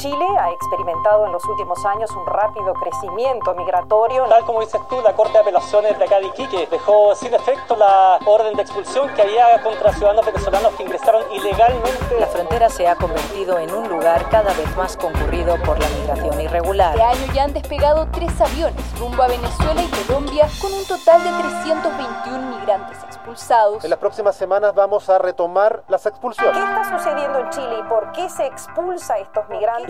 Chile ha experimentado en los últimos años un rápido crecimiento migratorio. Tal como dices tú, la Corte de Apelaciones de acá de Iquique dejó sin efecto la orden de expulsión que había contra ciudadanos venezolanos que ingresaron ilegalmente. La frontera se ha convertido en un lugar cada vez más concurrido por la migración irregular. Este año ya han despegado tres aviones rumbo a Venezuela y Colombia con un total de 321 migrantes expulsados. En las próximas semanas vamos a retomar las expulsiones. ¿Qué está sucediendo en Chile y por qué se expulsa a estos migrantes?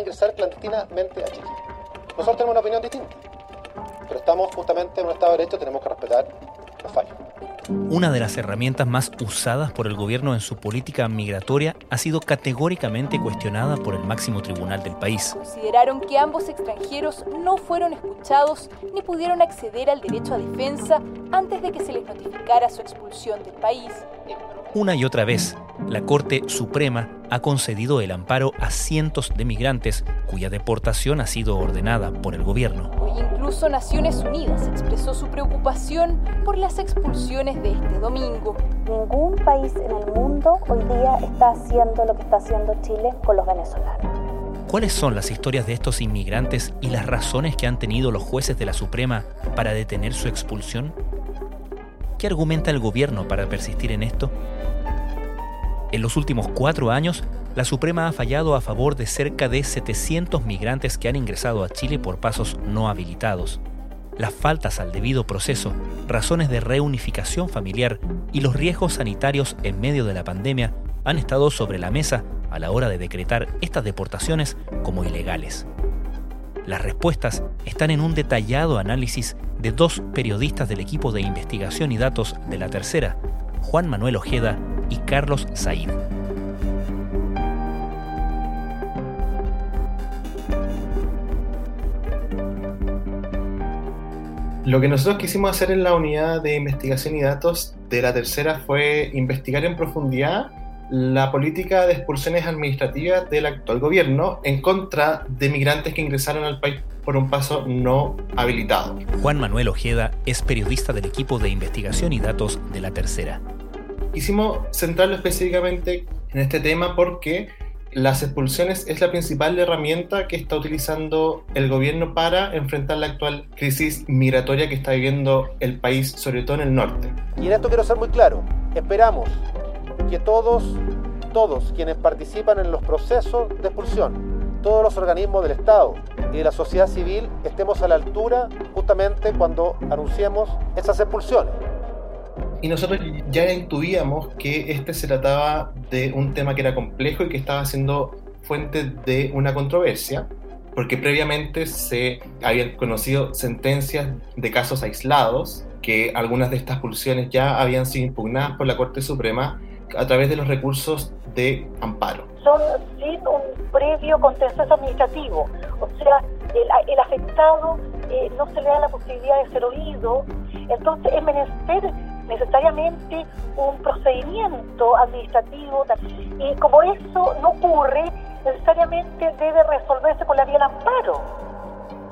Ingresar clandestinamente a Chile. Nosotros tenemos una opinión distinta, pero estamos justamente en un Estado de Derecho, tenemos que respetar. Una de las herramientas más usadas por el gobierno en su política migratoria ha sido categóricamente cuestionada por el máximo tribunal del país. Consideraron que ambos extranjeros no fueron escuchados ni pudieron acceder al derecho a defensa antes de que se les notificara su expulsión del país. Una y otra vez, la Corte Suprema ha concedido el amparo a cientos de migrantes cuya deportación ha sido ordenada por el gobierno. Incluso Naciones Unidas expresó su preocupación por las expulsiones de este domingo. Ningún país en el mundo hoy día está haciendo lo que está haciendo Chile con los venezolanos. ¿Cuáles son las historias de estos inmigrantes y las razones que han tenido los jueces de la Suprema para detener su expulsión? ¿Qué argumenta el gobierno para persistir en esto? En los últimos cuatro años, la Suprema ha fallado a favor de cerca de 700 migrantes que han ingresado a Chile por pasos no habilitados. Las faltas al debido proceso, razones de reunificación familiar y los riesgos sanitarios en medio de la pandemia han estado sobre la mesa a la hora de decretar estas deportaciones como ilegales. Las respuestas están en un detallado análisis de dos periodistas del equipo de investigación y datos de la tercera, Juan Manuel Ojeda y Carlos Said. Lo que nosotros quisimos hacer en la unidad de investigación y datos de la tercera fue investigar en profundidad la política de expulsiones administrativas del actual gobierno en contra de migrantes que ingresaron al país por un paso no habilitado. Juan Manuel Ojeda es periodista del equipo de investigación y datos de la tercera. Quisimos centrarlo específicamente en este tema porque las expulsiones es la principal herramienta que está utilizando el gobierno para enfrentar la actual crisis migratoria que está viviendo el país, sobre todo en el norte. Y en esto quiero ser muy claro, esperamos que todos, todos quienes participan en los procesos de expulsión, todos los organismos del Estado y de la sociedad civil estemos a la altura justamente cuando anunciemos esas expulsiones. Y nosotros ya intuíamos que este se trataba de un tema que era complejo y que estaba siendo fuente de una controversia, porque previamente se habían conocido sentencias de casos aislados, que algunas de estas pulsiones ya habían sido impugnadas por la Corte Suprema a través de los recursos de amparo. Son sin un previo contencioso administrativo, o sea, el, el afectado eh, no se le da la posibilidad de ser oído, entonces es menester necesariamente un procedimiento administrativo y como eso no ocurre, necesariamente debe resolverse con la vía del amparo.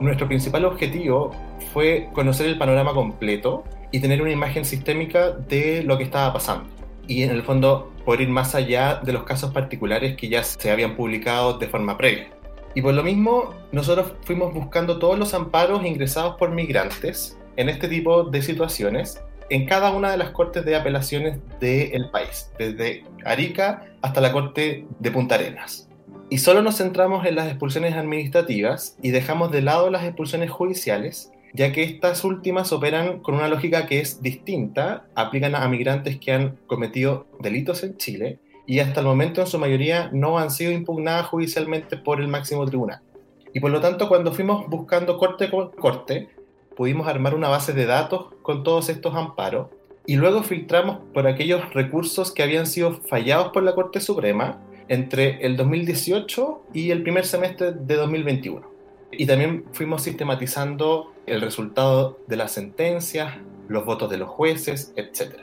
Nuestro principal objetivo fue conocer el panorama completo y tener una imagen sistémica de lo que estaba pasando y en el fondo poder ir más allá de los casos particulares que ya se habían publicado de forma previa. Y por lo mismo, nosotros fuimos buscando todos los amparos ingresados por migrantes en este tipo de situaciones en cada una de las cortes de apelaciones del país, desde Arica hasta la corte de Punta Arenas. Y solo nos centramos en las expulsiones administrativas y dejamos de lado las expulsiones judiciales ya que estas últimas operan con una lógica que es distinta, aplican a migrantes que han cometido delitos en Chile y hasta el momento en su mayoría no han sido impugnadas judicialmente por el máximo tribunal. Y por lo tanto, cuando fuimos buscando corte por corte, pudimos armar una base de datos con todos estos amparos y luego filtramos por aquellos recursos que habían sido fallados por la Corte Suprema entre el 2018 y el primer semestre de 2021. Y también fuimos sistematizando el resultado de las sentencias, los votos de los jueces, etc.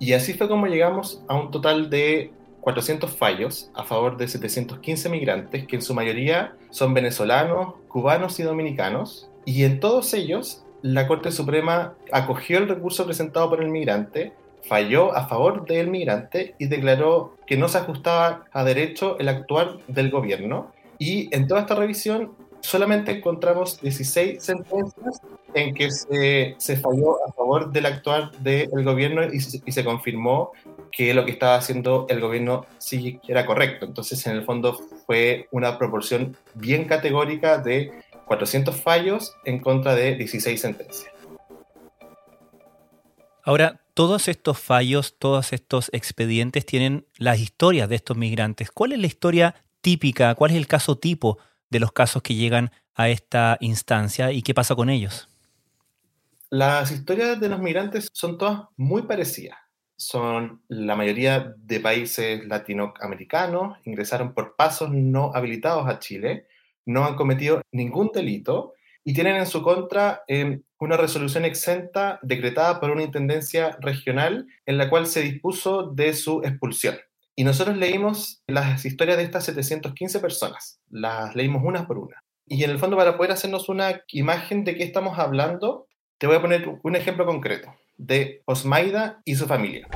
Y así fue como llegamos a un total de 400 fallos a favor de 715 migrantes, que en su mayoría son venezolanos, cubanos y dominicanos. Y en todos ellos, la Corte Suprema acogió el recurso presentado por el migrante, falló a favor del migrante y declaró que no se ajustaba a derecho el actuar del gobierno. Y en toda esta revisión solamente encontramos 16 sentencias en que se, falló a favor del actuar del gobierno y se, confirmó que lo que estaba haciendo el gobierno sí era correcto. Entonces, en el fondo fue una proporción bien categórica de 400 fallos en contra de 16 sentencias. Ahora, todos estos fallos, todos estos expedientes tienen las historias de estos migrantes. ¿Cuál es la historia típica? ¿Cuál es el caso tipo de los casos que llegan a esta instancia y qué pasa con ellos? Las historias de los migrantes son todas muy parecidas. Son la mayoría de países latinoamericanos, ingresaron por pasos no habilitados a Chile, no han cometido ningún delito y tienen en su contra em, una resolución exenta decretada por una intendencia regional en la cual se dispuso de su expulsión. Y nosotros leímos las historias de estas 715 personas, las leímos una por una. Y en el fondo, para poder hacernos una imagen de qué estamos hablando, te voy a poner un ejemplo concreto de Osmaida y su familia.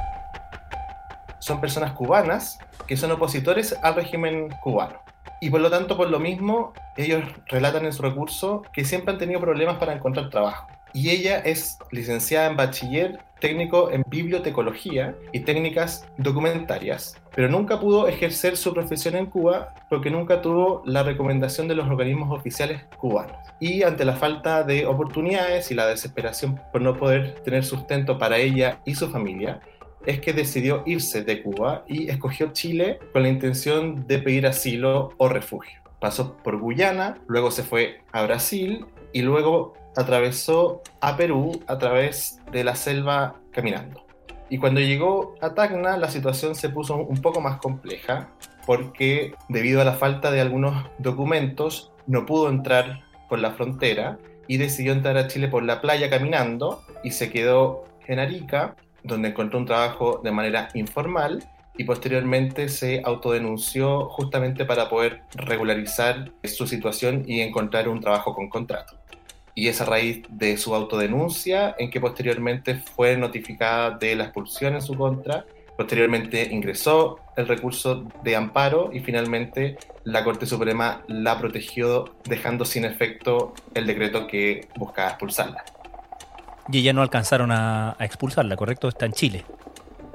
Son personas cubanas que son opositores al régimen cubano. Y por lo tanto, por lo mismo, ellos relatan en su recurso que siempre han tenido problemas para encontrar trabajo. Y ella es licenciada en bachiller técnico en bibliotecología y técnicas documentarias, pero nunca pudo ejercer su profesión en Cuba porque nunca tuvo la recomendación de los organismos oficiales cubanos. Y ante la falta de oportunidades y la desesperación por no poder tener sustento para ella y su familia, es que decidió irse de Cuba y escogió Chile con la intención de pedir asilo o refugio. Pasó por Guyana, luego se fue a Brasil y luego atravesó a Perú a través de la selva caminando. Y cuando llegó a Tacna la situación se puso un poco más compleja porque debido a la falta de algunos documentos no pudo entrar por la frontera y decidió entrar a Chile por la playa caminando y se quedó en Arica donde encontró un trabajo de manera informal y posteriormente se autodenunció justamente para poder regularizar su situación y encontrar un trabajo con contrato. Y es a raíz de su autodenuncia en que posteriormente fue notificada de la expulsión en su contra. Posteriormente ingresó el recurso de amparo y finalmente la Corte Suprema la protegió dejando sin efecto el decreto que buscaba expulsarla. Y ella no alcanzaron a, expulsarla, ¿correcto? Está en Chile.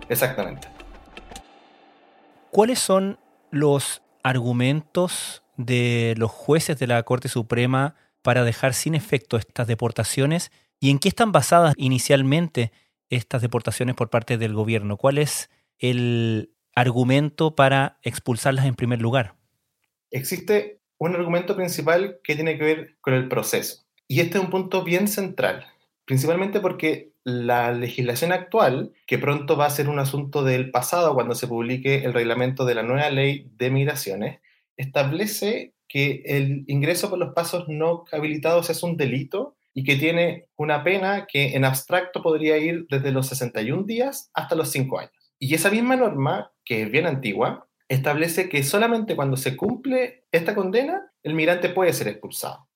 Exactamente. ¿Cuáles son los argumentos de los jueces de la Corte Suprema para dejar sin efecto estas deportaciones y en qué están basadas inicialmente estas deportaciones por parte del gobierno? ¿Cuál es el argumento para expulsarlas en primer lugar? Existe un argumento principal que tiene que ver con el proceso. Y este es un punto bien central principalmente porque la legislación actual, que pronto va a ser un asunto del pasado cuando se publique el reglamento de la nueva ley de migraciones, establece que el ingreso por los pasos no habilitados es un delito y que tiene una pena que en abstracto podría ir desde los 61 días hasta los 5 años. Y esa misma norma, que es bien antigua, establece que solamente cuando se cumple esta condena, el migrante puede ser expulsado.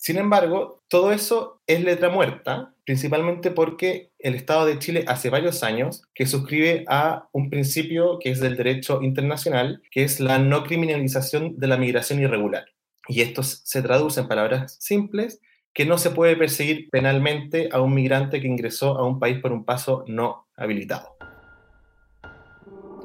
Sin embargo, todo eso es letra muerta, principalmente porque el Estado de Chile hace varios años que suscribe a un principio que es del derecho internacional, que es la no criminalización de la migración irregular. Y esto se traduce en palabras simples, que no se puede perseguir penalmente a un migrante que ingresó a un país por un paso no habilitado.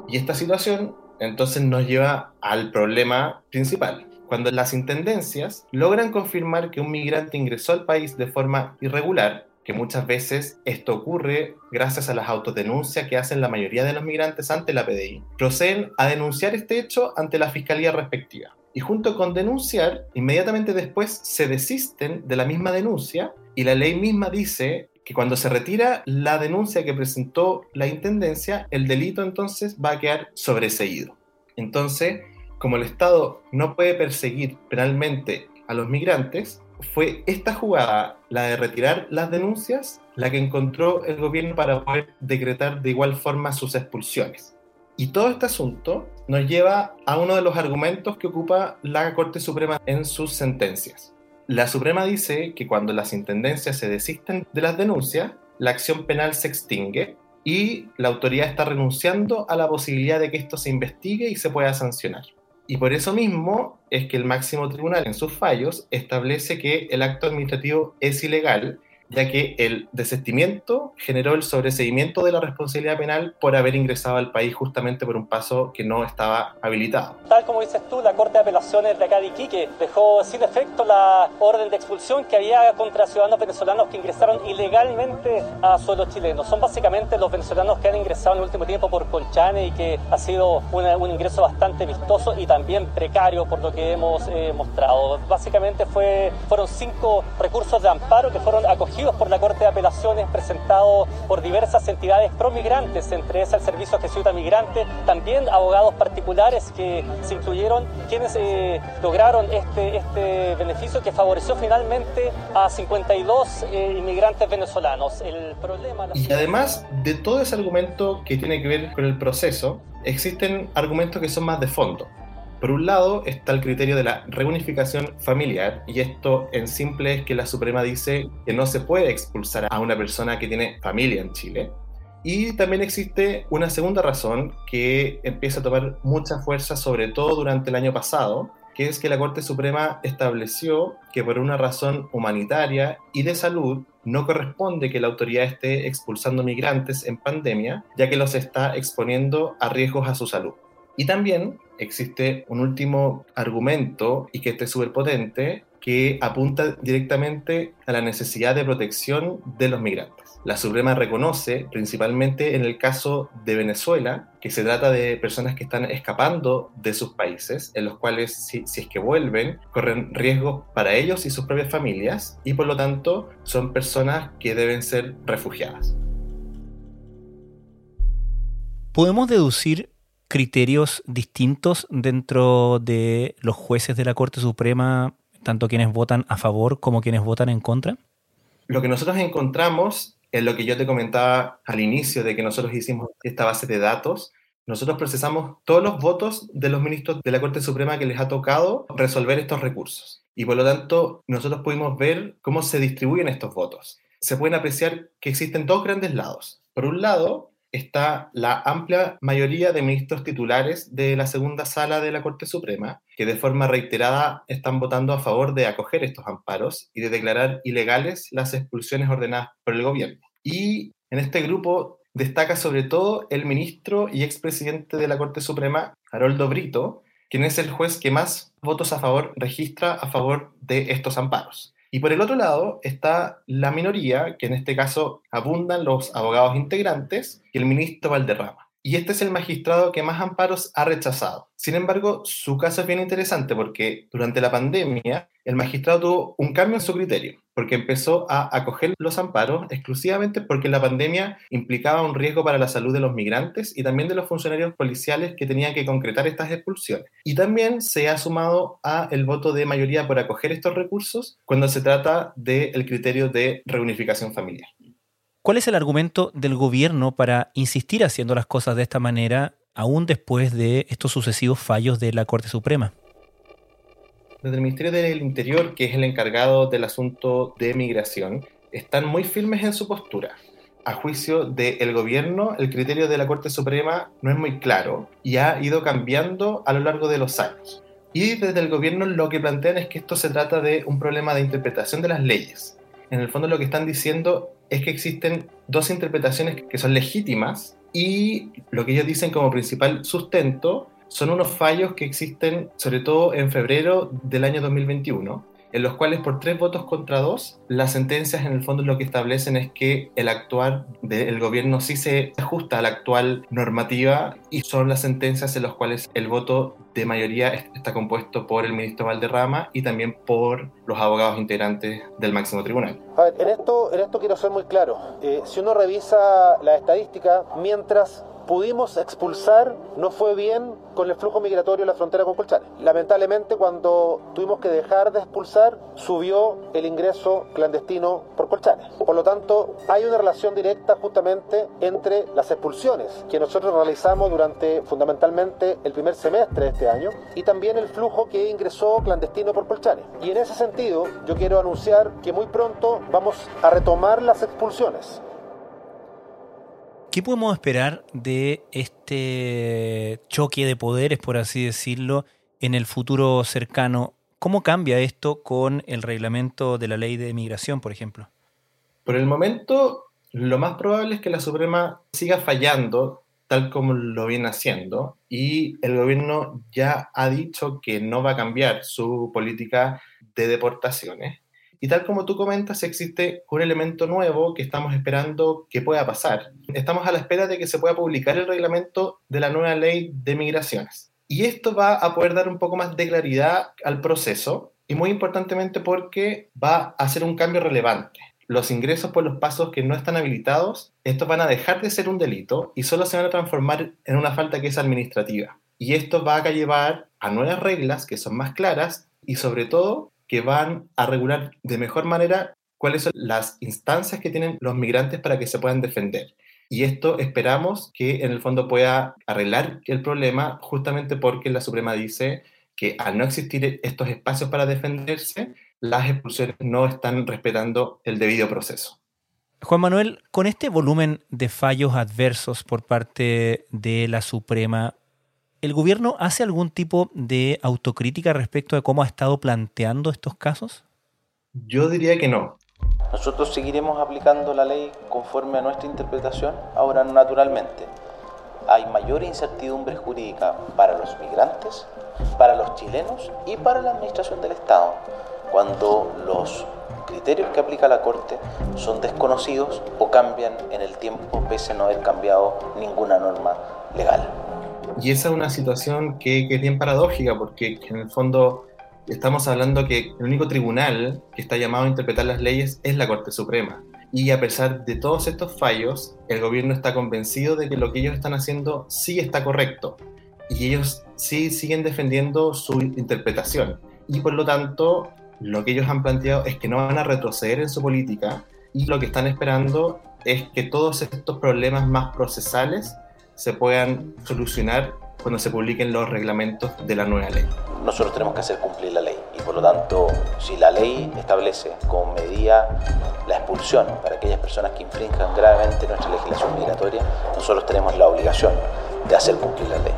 Y esta situación entonces nos lleva al problema principal, cuando las intendencias logran confirmar que un migrante ingresó al país de forma irregular, que muchas veces esto ocurre gracias a las autodenuncias que hacen la mayoría de los migrantes ante la PDI, proceden a denunciar este hecho ante la fiscalía respectiva. Y junto con denunciar, inmediatamente después se desisten de la misma denuncia y la ley misma dice que cuando se retira la denuncia que presentó la intendencia, el delito entonces va a quedar sobreseído. Entonces, como el Estado no puede perseguir penalmente a los migrantes, fue esta jugada, la de retirar las denuncias, la que encontró el gobierno para poder decretar de igual forma sus expulsiones. Y todo este asunto nos lleva a uno de los argumentos que ocupa la Corte Suprema en sus sentencias. La Suprema dice que cuando las intendencias se desisten de las denuncias, la acción penal se extingue y la autoridad está renunciando a la posibilidad de que esto se investigue y se pueda sancionar. Y por eso mismo es que el máximo tribunal en sus fallos establece que el acto administrativo es ilegal ya que el desestimiento generó el sobreseimiento de la responsabilidad penal por haber ingresado al país justamente por un paso que no estaba habilitado. Tal como dices tú, la Corte de Apelaciones de acá de Iquique dejó sin efecto la orden de expulsión que había contra ciudadanos venezolanos que ingresaron ilegalmente a suelo chileno. Son básicamente los venezolanos que han ingresado en el último tiempo por Colchane y que ha sido un ingreso bastante vistoso y también precario por lo que hemos eh, mostrado. Básicamente fue, fueron cinco recursos de amparo que fueron acogidos por la Corte de Apelaciones, presentados por diversas entidades promigrantes, entre esas el Servicio Jesuita Migrante, también abogados particulares que se incluyeron, quienes eh, lograron este, este beneficio que favoreció finalmente a 52 eh, inmigrantes venezolanos. El problema... Y además de todo ese argumento que tiene que ver con el proceso, existen argumentos que son más de fondo. Por un lado está el criterio de la reunificación familiar, y esto en simple es que la Suprema dice que no se puede expulsar a una persona que tiene familia en Chile. Y también existe una segunda razón que empieza a tomar mucha fuerza, sobre todo durante el año pasado, que es que la Corte Suprema estableció que por una razón humanitaria y de salud no corresponde que la autoridad esté expulsando migrantes en pandemia, ya que los está exponiendo a riesgos a su salud. Y también existe un último argumento, y que este es súper potente, que apunta directamente a la necesidad de protección de los migrantes. La Suprema reconoce, principalmente en el caso de Venezuela, que se trata de personas que están escapando de sus países, en los cuales si, si es que vuelven, corren riesgos para ellos y sus propias familias, y por lo tanto son personas que deben ser refugiadas. Podemos deducir criterios distintos dentro de los jueces de la Corte Suprema, tanto quienes votan a favor como quienes votan en contra? Lo que nosotros encontramos es lo que yo te comentaba al inicio de que nosotros hicimos esta base de datos. Nosotros procesamos todos los votos de los ministros de la Corte Suprema que les ha tocado resolver estos recursos. Y por lo tanto, nosotros pudimos ver cómo se distribuyen estos votos. Se pueden apreciar que existen dos grandes lados. Por un lado, está la amplia mayoría de ministros titulares de la segunda sala de la Corte Suprema, que de forma reiterada están votando a favor de acoger estos amparos y de declarar ilegales las expulsiones ordenadas por el gobierno. Y en este grupo destaca sobre todo el ministro y expresidente de la Corte Suprema, Haroldo Brito, quien es el juez que más votos a favor registra a favor de estos amparos. Y por el otro lado está la minoría, que en este caso abundan los abogados integrantes y el ministro Valderrama. Y este es el magistrado que más amparos ha rechazado. Sin embargo, su caso es bien interesante porque durante la pandemia el magistrado tuvo un cambio en su criterio, porque empezó a acoger los amparos exclusivamente porque la pandemia implicaba un riesgo para la salud de los migrantes y también de los funcionarios policiales que tenían que concretar estas expulsiones. Y también se ha sumado a el voto de mayoría por acoger estos recursos cuando se trata del criterio de reunificación familiar. ¿Cuál es el argumento del gobierno para insistir haciendo las cosas de esta manera aún después de estos sucesivos fallos de la Corte Suprema? desde el Ministerio del Interior, que es el encargado del asunto de migración, están muy firmes en su postura. A juicio del gobierno, el criterio de la Corte Suprema no es muy claro y ha ido cambiando a lo largo de los años. Y desde el gobierno lo que plantean es que esto se trata de un problema de interpretación de las leyes. En el fondo lo que están diciendo es que existen dos interpretaciones que son legítimas y lo que ellos dicen como principal sustento son unos fallos que existen sobre todo en febrero del año 2021, en los cuales por tres votos contra dos, las sentencias en el fondo lo que establecen es que el actuar del gobierno sí se ajusta a la actual normativa y son las sentencias en las cuales el voto de mayoría está compuesto por el ministro Valderrama y también por los abogados integrantes del máximo tribunal. A ver, en esto, en esto quiero ser muy claro. Eh, si uno revisa la estadística, mientras pudimos expulsar no fue bien con el flujo migratorio en la frontera con Colchane. Lamentablemente, cuando tuvimos que dejar de expulsar, subió el ingreso clandestino por Colchane. Por lo tanto, hay una relación directa justamente entre las expulsiones que nosotros realizamos durante fundamentalmente el primer semestre de este año y también el flujo que ingresó clandestino por Colchane. Y en ese sentido, yo quiero anunciar que muy pronto vamos a retomar las expulsiones. ¿Qué podemos esperar de este choque de poderes, por así decirlo, en el futuro cercano? ¿Cómo cambia esto con el reglamento de la ley de migración, por ejemplo? Por el momento, lo más probable es que la Suprema siga fallando tal como lo viene haciendo y el gobierno ya ha dicho que no va a cambiar su política de deportaciones. Y tal como tú comentas, existe un elemento nuevo que estamos esperando que pueda pasar. Estamos a la espera de que se pueda publicar el reglamento de la nueva ley de migraciones. Y esto va a poder dar un poco más de claridad al proceso y muy importantemente porque va a hacer un cambio relevante. Los ingresos por los pasos que no están habilitados, estos van a dejar de ser un delito y solo se van a transformar en una falta que es administrativa. Y esto va a llevar a nuevas reglas que son más claras y sobre todo que van a regular de mejor manera cuáles son las instancias que tienen los migrantes para que se puedan defender. Y esto esperamos que en el fondo pueda arreglar el problema justamente porque la Suprema dice que al no existir estos espacios para defenderse, las expulsiones no están respetando el debido proceso. Juan Manuel, con este volumen de fallos adversos por parte de la Suprema, ¿El gobierno hace algún tipo de autocrítica respecto de cómo ha estado planteando estos casos? Yo diría que no. Nosotros seguiremos aplicando la ley conforme a nuestra interpretación. Ahora, naturalmente, hay mayor incertidumbre jurídica para los migrantes, para los chilenos y para la administración del Estado, cuando los criterios que aplica la Corte son desconocidos o cambian en el tiempo pese a no haber cambiado ninguna norma legal. Y esa es una situación que, es bien paradójica, porque en el fondo estamos hablando que el único tribunal que está llamado a interpretar las leyes es la Corte Suprema. Y a pesar de todos estos fallos, el gobierno está convencido de que lo que ellos están haciendo sí está correcto. Y ellos sí siguen defendiendo su interpretación. Y por lo tanto, lo que ellos han planteado es que no van a retroceder en su política y lo que están esperando es que todos estos problemas más procesales se puedan solucionar cuando se publiquen los reglamentos de la nueva ley. Nosotros tenemos que hacer cumplir la ley y por lo tanto, si la ley establece como medida la expulsión para aquellas personas que infrinjan gravemente nuestra legislación migratoria, nosotros tenemos la obligación de hacer cumplir la ley.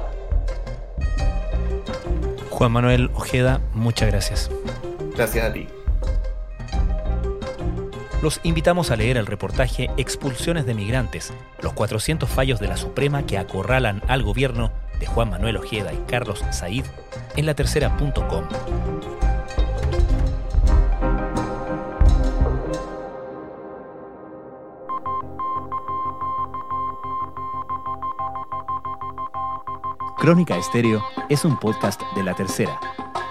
Juan Manuel Ojeda, muchas gracias. Gracias a ti los invitamos a leer el reportaje Expulsiones de Migrantes, los 400 fallos de la Suprema que acorralan al gobierno de Juan Manuel Ojeda y Carlos Said en la tercera.com. Crónica Estéreo es un podcast de la tercera.